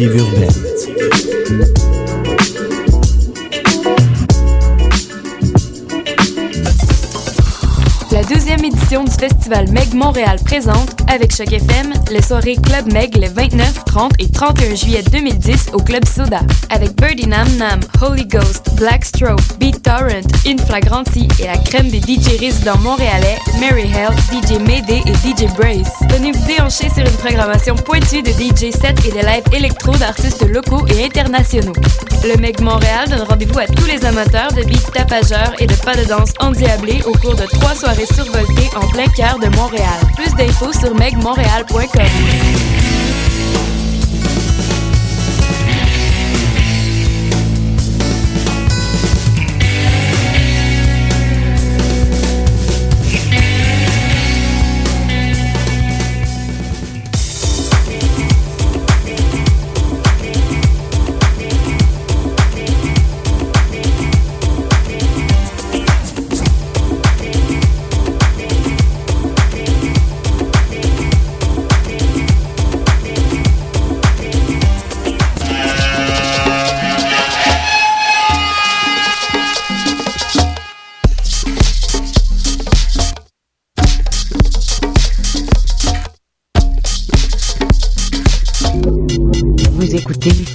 La deuxième édition du festival Meg Montréal présente, avec Choc FM, les soirées Club Meg les 29, 30 et 31 juillet 2010 au Club Soda. Avec Birdie Nam Nam, Holy Ghost, Black Stroke, Beat Torrent, Inflagranti et la crème des DJ résidents montréalais, Mary Hell, DJ Mayday et DJ Brace. Venez vous déhancher sur une programmation pointue de DJ sets et de live électro d'artistes locaux et internationaux. Le Meg Montréal donne rendez-vous à tous les amateurs de beats tapageurs et de pas de danse endiablés au cours de trois soirées survoltées en plein cœur de Montréal. Plus d'infos sur megmontréal.com.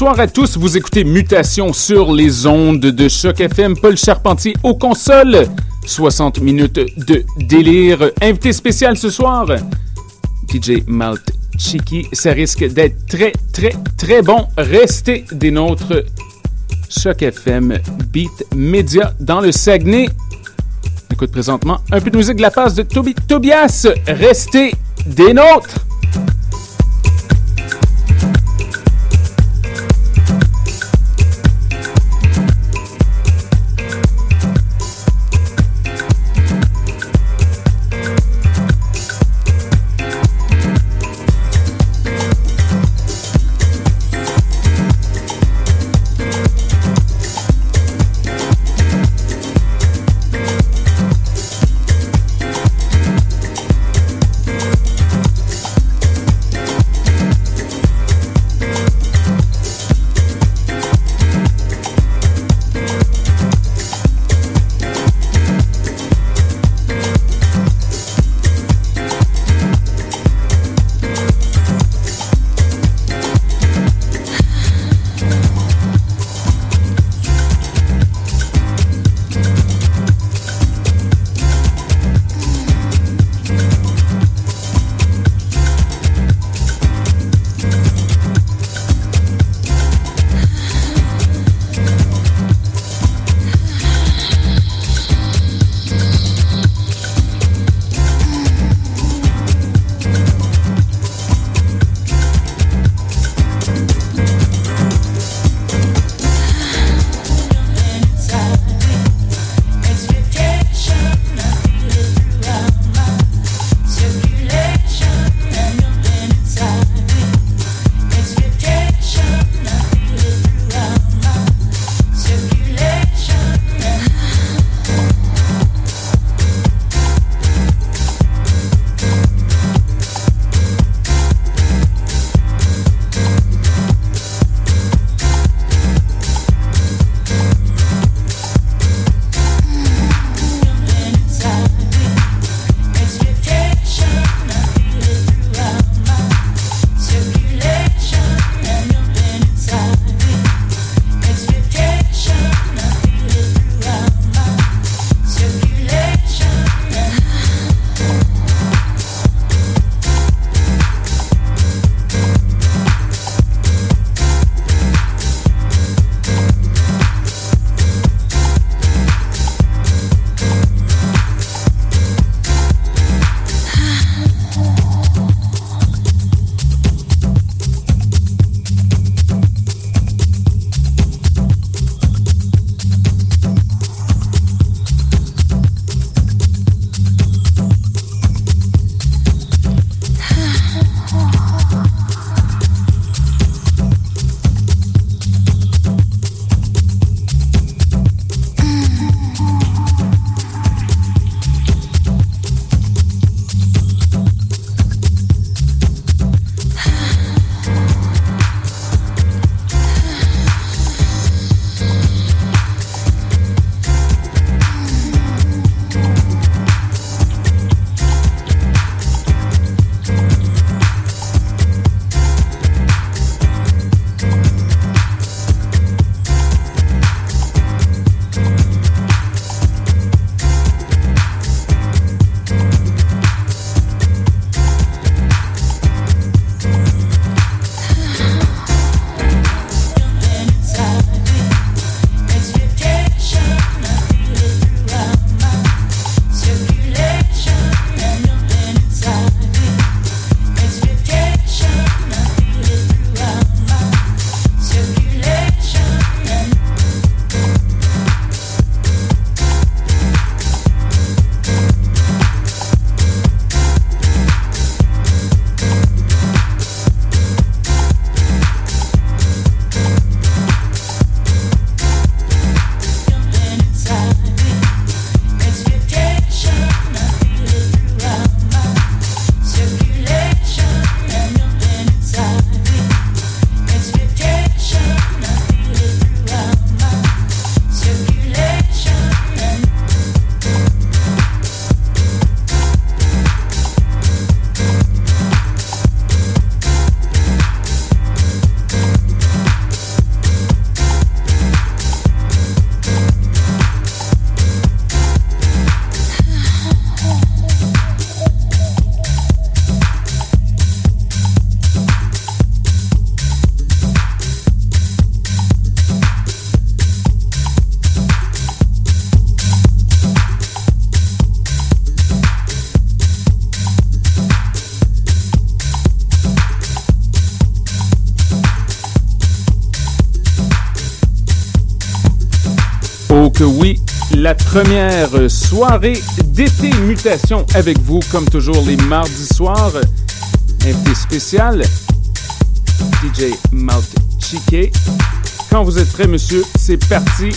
Bonsoir à tous. Vous écoutez Mutation sur les ondes de Choc FM. Paul Charpentier aux consoles. 60 minutes de délire. Invité spécial ce soir, DJ Malt Chiki. Ça risque d'être très, très, très bon. Restez des nôtres. Choc FM Beat Media dans le Saguenay. On écoute présentement un peu de musique de la phase de Toby Tobias. Restez des nôtres. Première soirée d'été mutation avec vous, comme toujours les mardis soirs. Invité spécial, DJ Malt Chique. Quand vous êtes prêt, monsieur, c'est parti.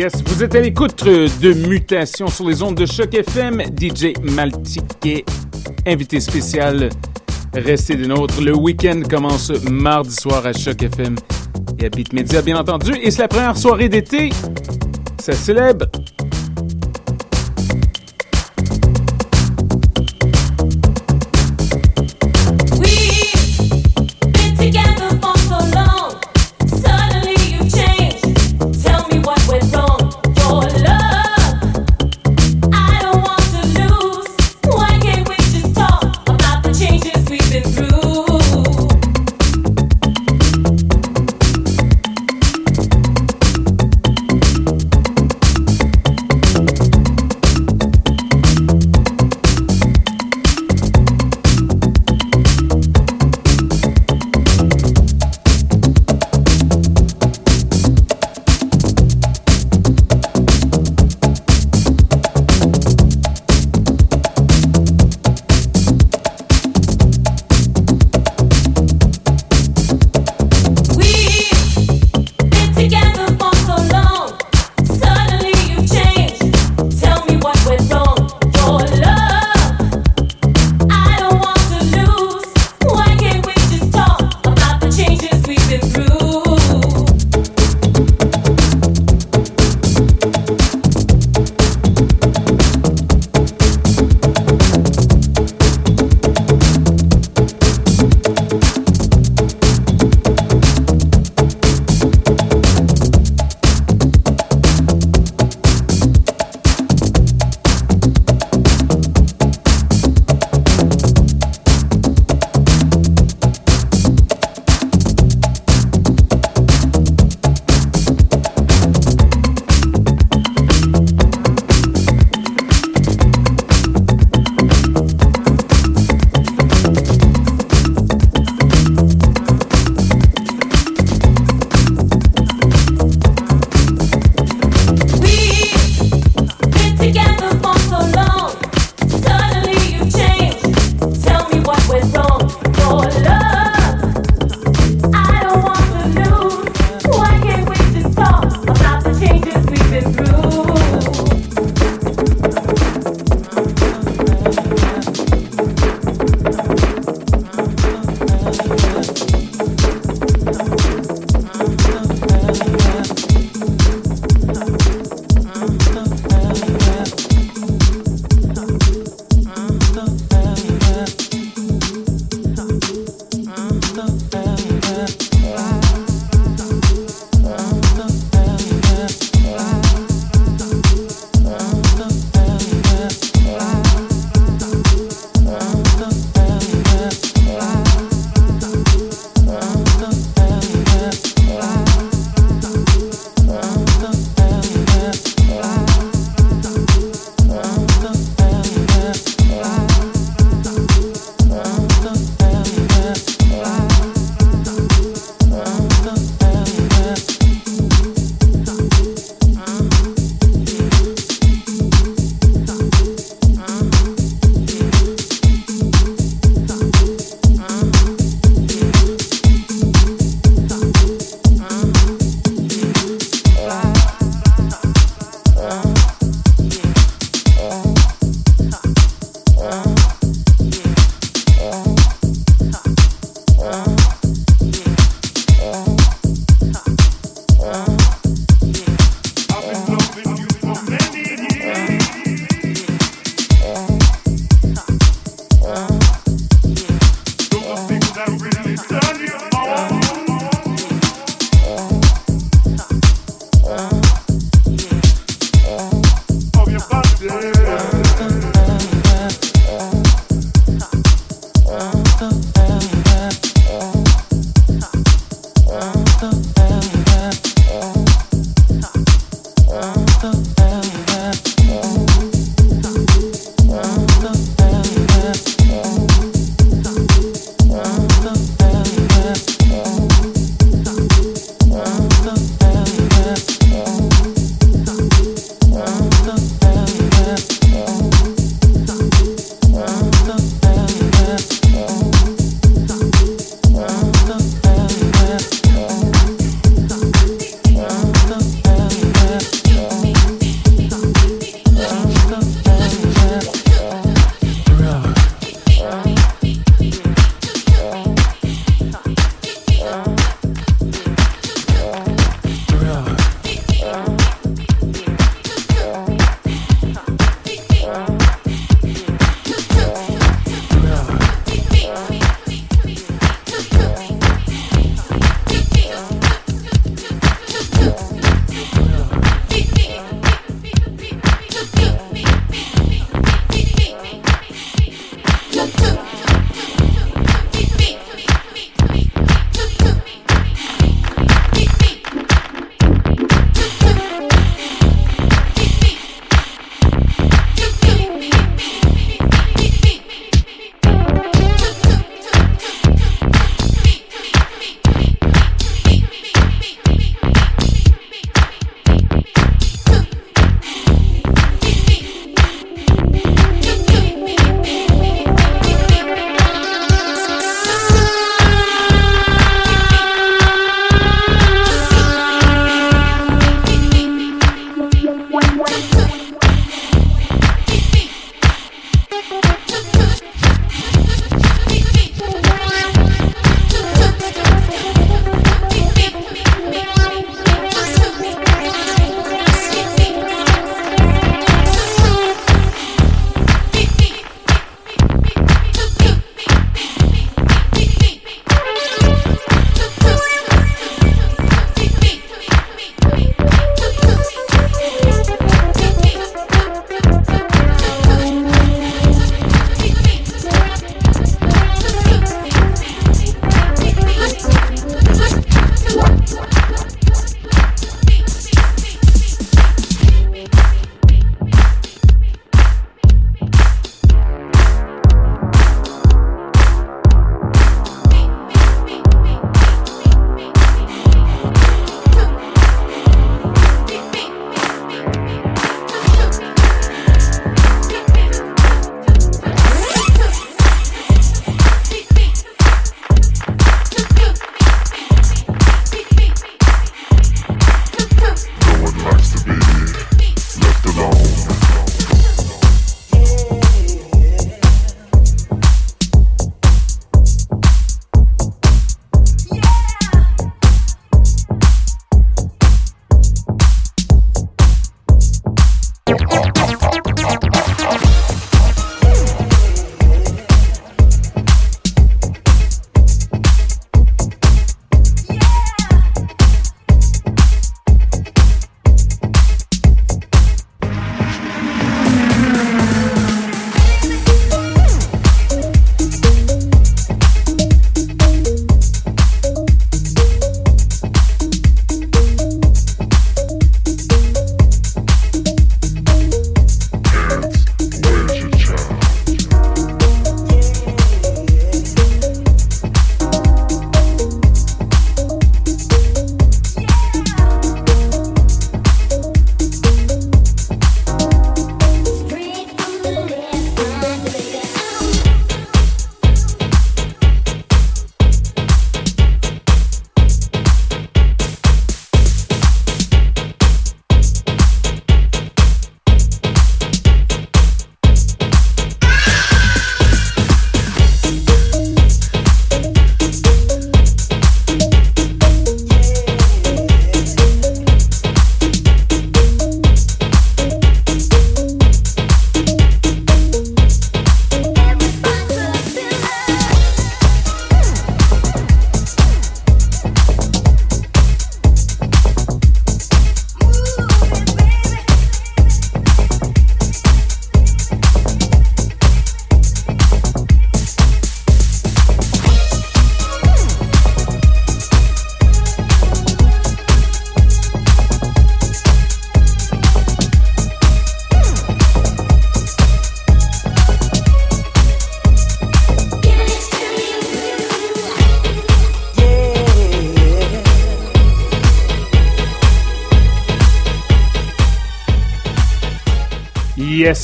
Yes, vous êtes à l'écoute de Mutation sur les ondes de Choc FM. DJ Maltiquet, invité spécial. Restez des nôtres. Le week-end commence mardi soir à Choc FM et à Beat Media, bien entendu. Et c'est la première soirée d'été. Ça célèbre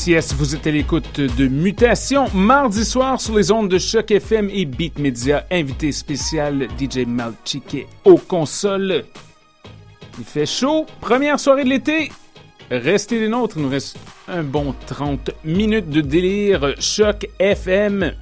Yes, vous êtes à l'écoute de Mutation. Mardi soir sur les ondes de Choc FM et Beat Media, invité spécial DJ Malchike aux consoles. Il fait chaud, première soirée de l'été. Restez les nôtres, il nous reste un bon 30 minutes de délire. Choc FM.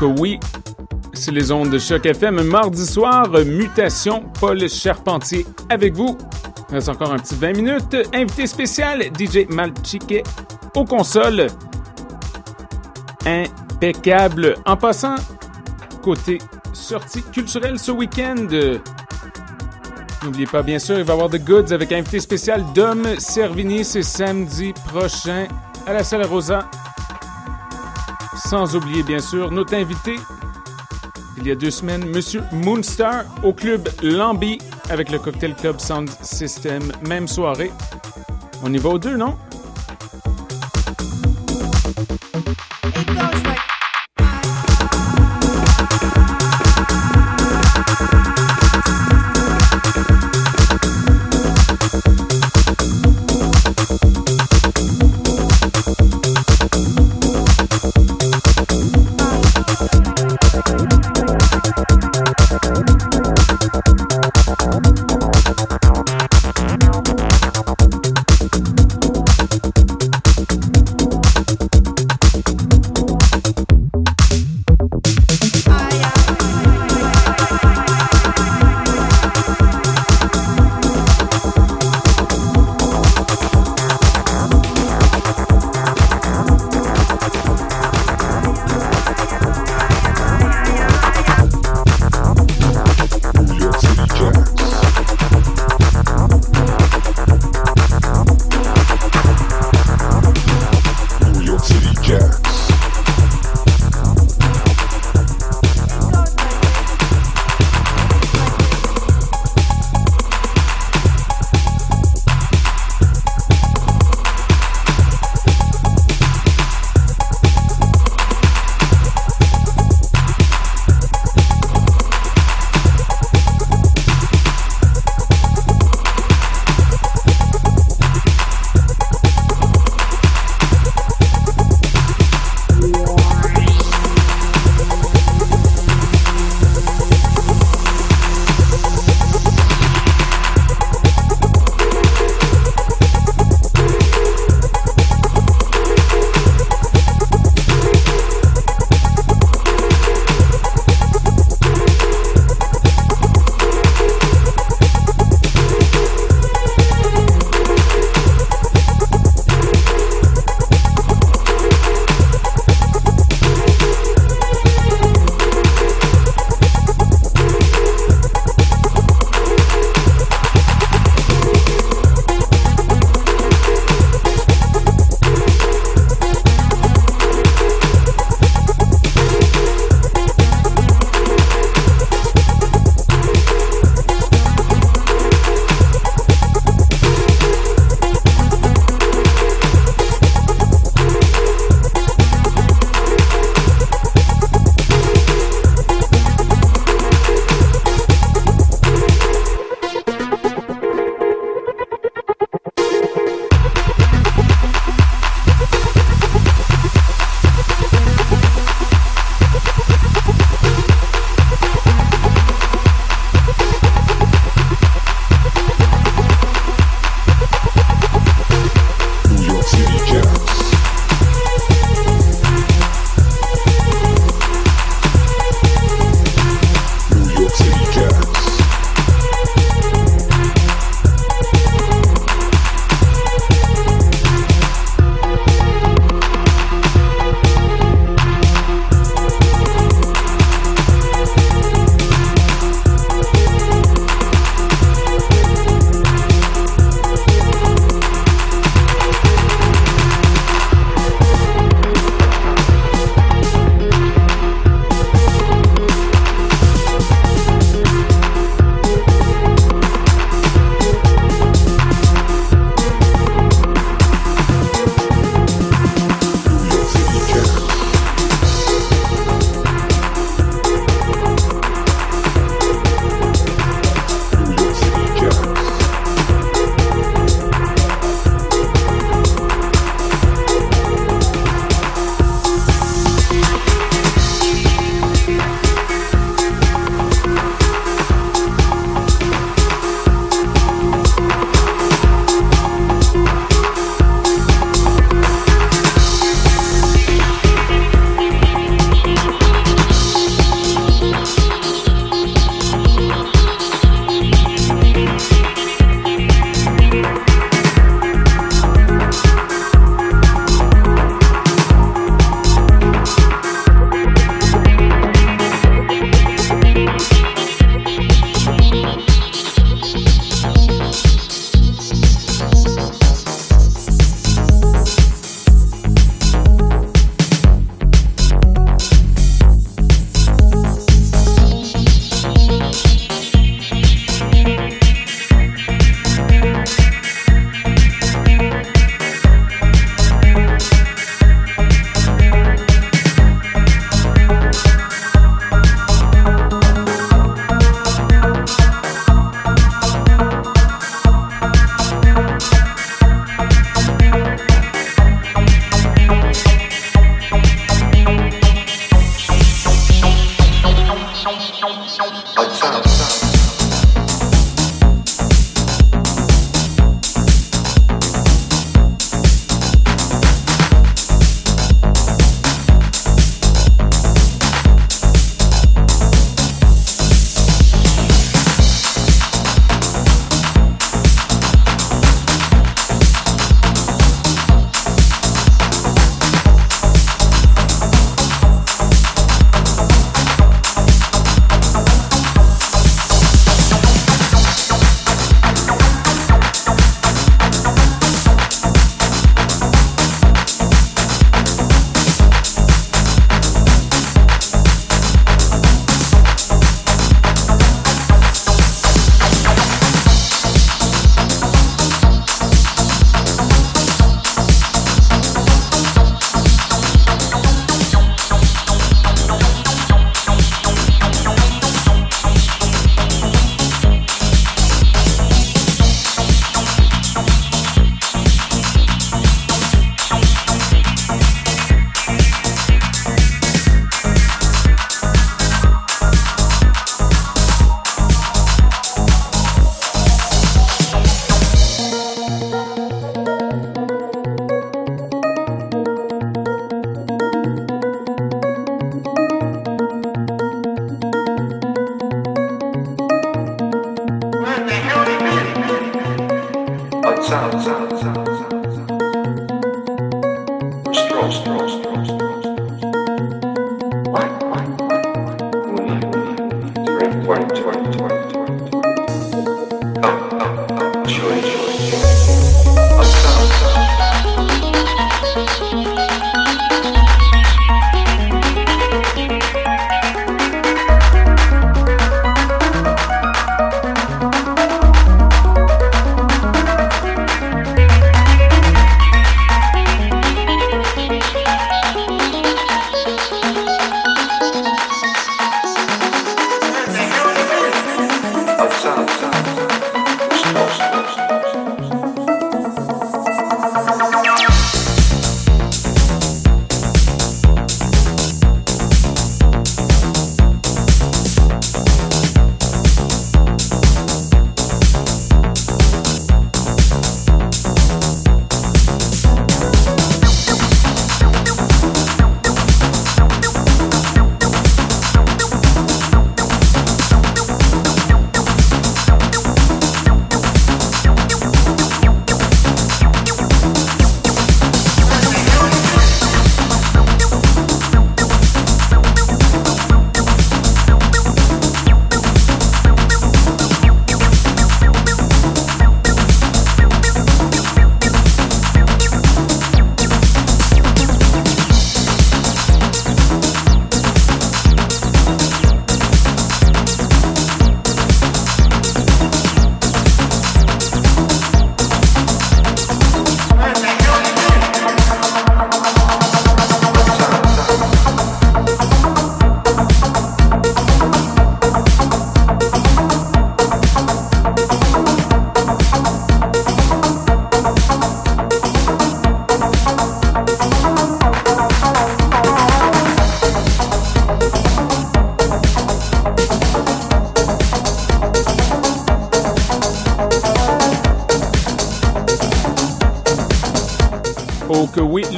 Que oui, c'est les ondes de Choc FM. Mardi soir, Mutation, Paul Charpentier avec vous. Il reste encore un petit 20 minutes. Invité spécial, DJ Malchique aux consoles. Impeccable. En passant, côté sortie culturelle ce week-end, N'oubliez pas, bien sûr, il va y avoir The Goods avec invité spécial Dom Servini. C'est samedi prochain à la Salle Rosa. Sans oublier, bien sûr, notre invité, il y a deux semaines, Monsieur Moonstar au club Lambi avec le Cocktail Club Sound System. Même soirée. On y va aux deux, non?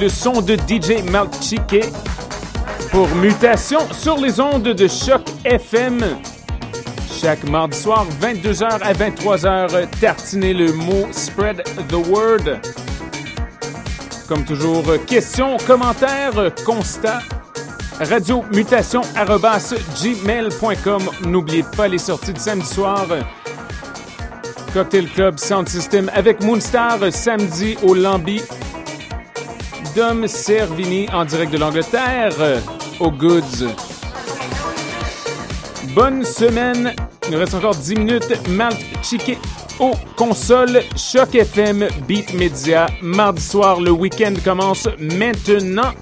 Son de DJ Malchike pour Mutation sur les ondes de Choc FM. Chaque mardi soir, 22h à 23h, tartiner le mot Spread the Word. Comme toujours, questions, commentaires, constats. Radio Mutation gmail.com. N'oubliez pas les sorties de samedi soir. Cocktail Club Sound System avec Moonstar samedi au Lambi Dom Servini en direct de l'Angleterre au Goods. Bonne semaine. Il nous reste encore 10 minutes. Malt Chiquet au console Choc FM Beat Media. Mardi soir, le week-end commence maintenant.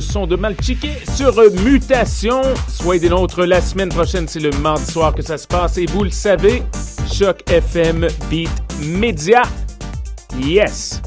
Son de Malchiqué sur Mutation. Soyez des nôtres la semaine prochaine, c'est le mardi soir que ça se passe et vous le savez, Choc FM Beat Media. Yes!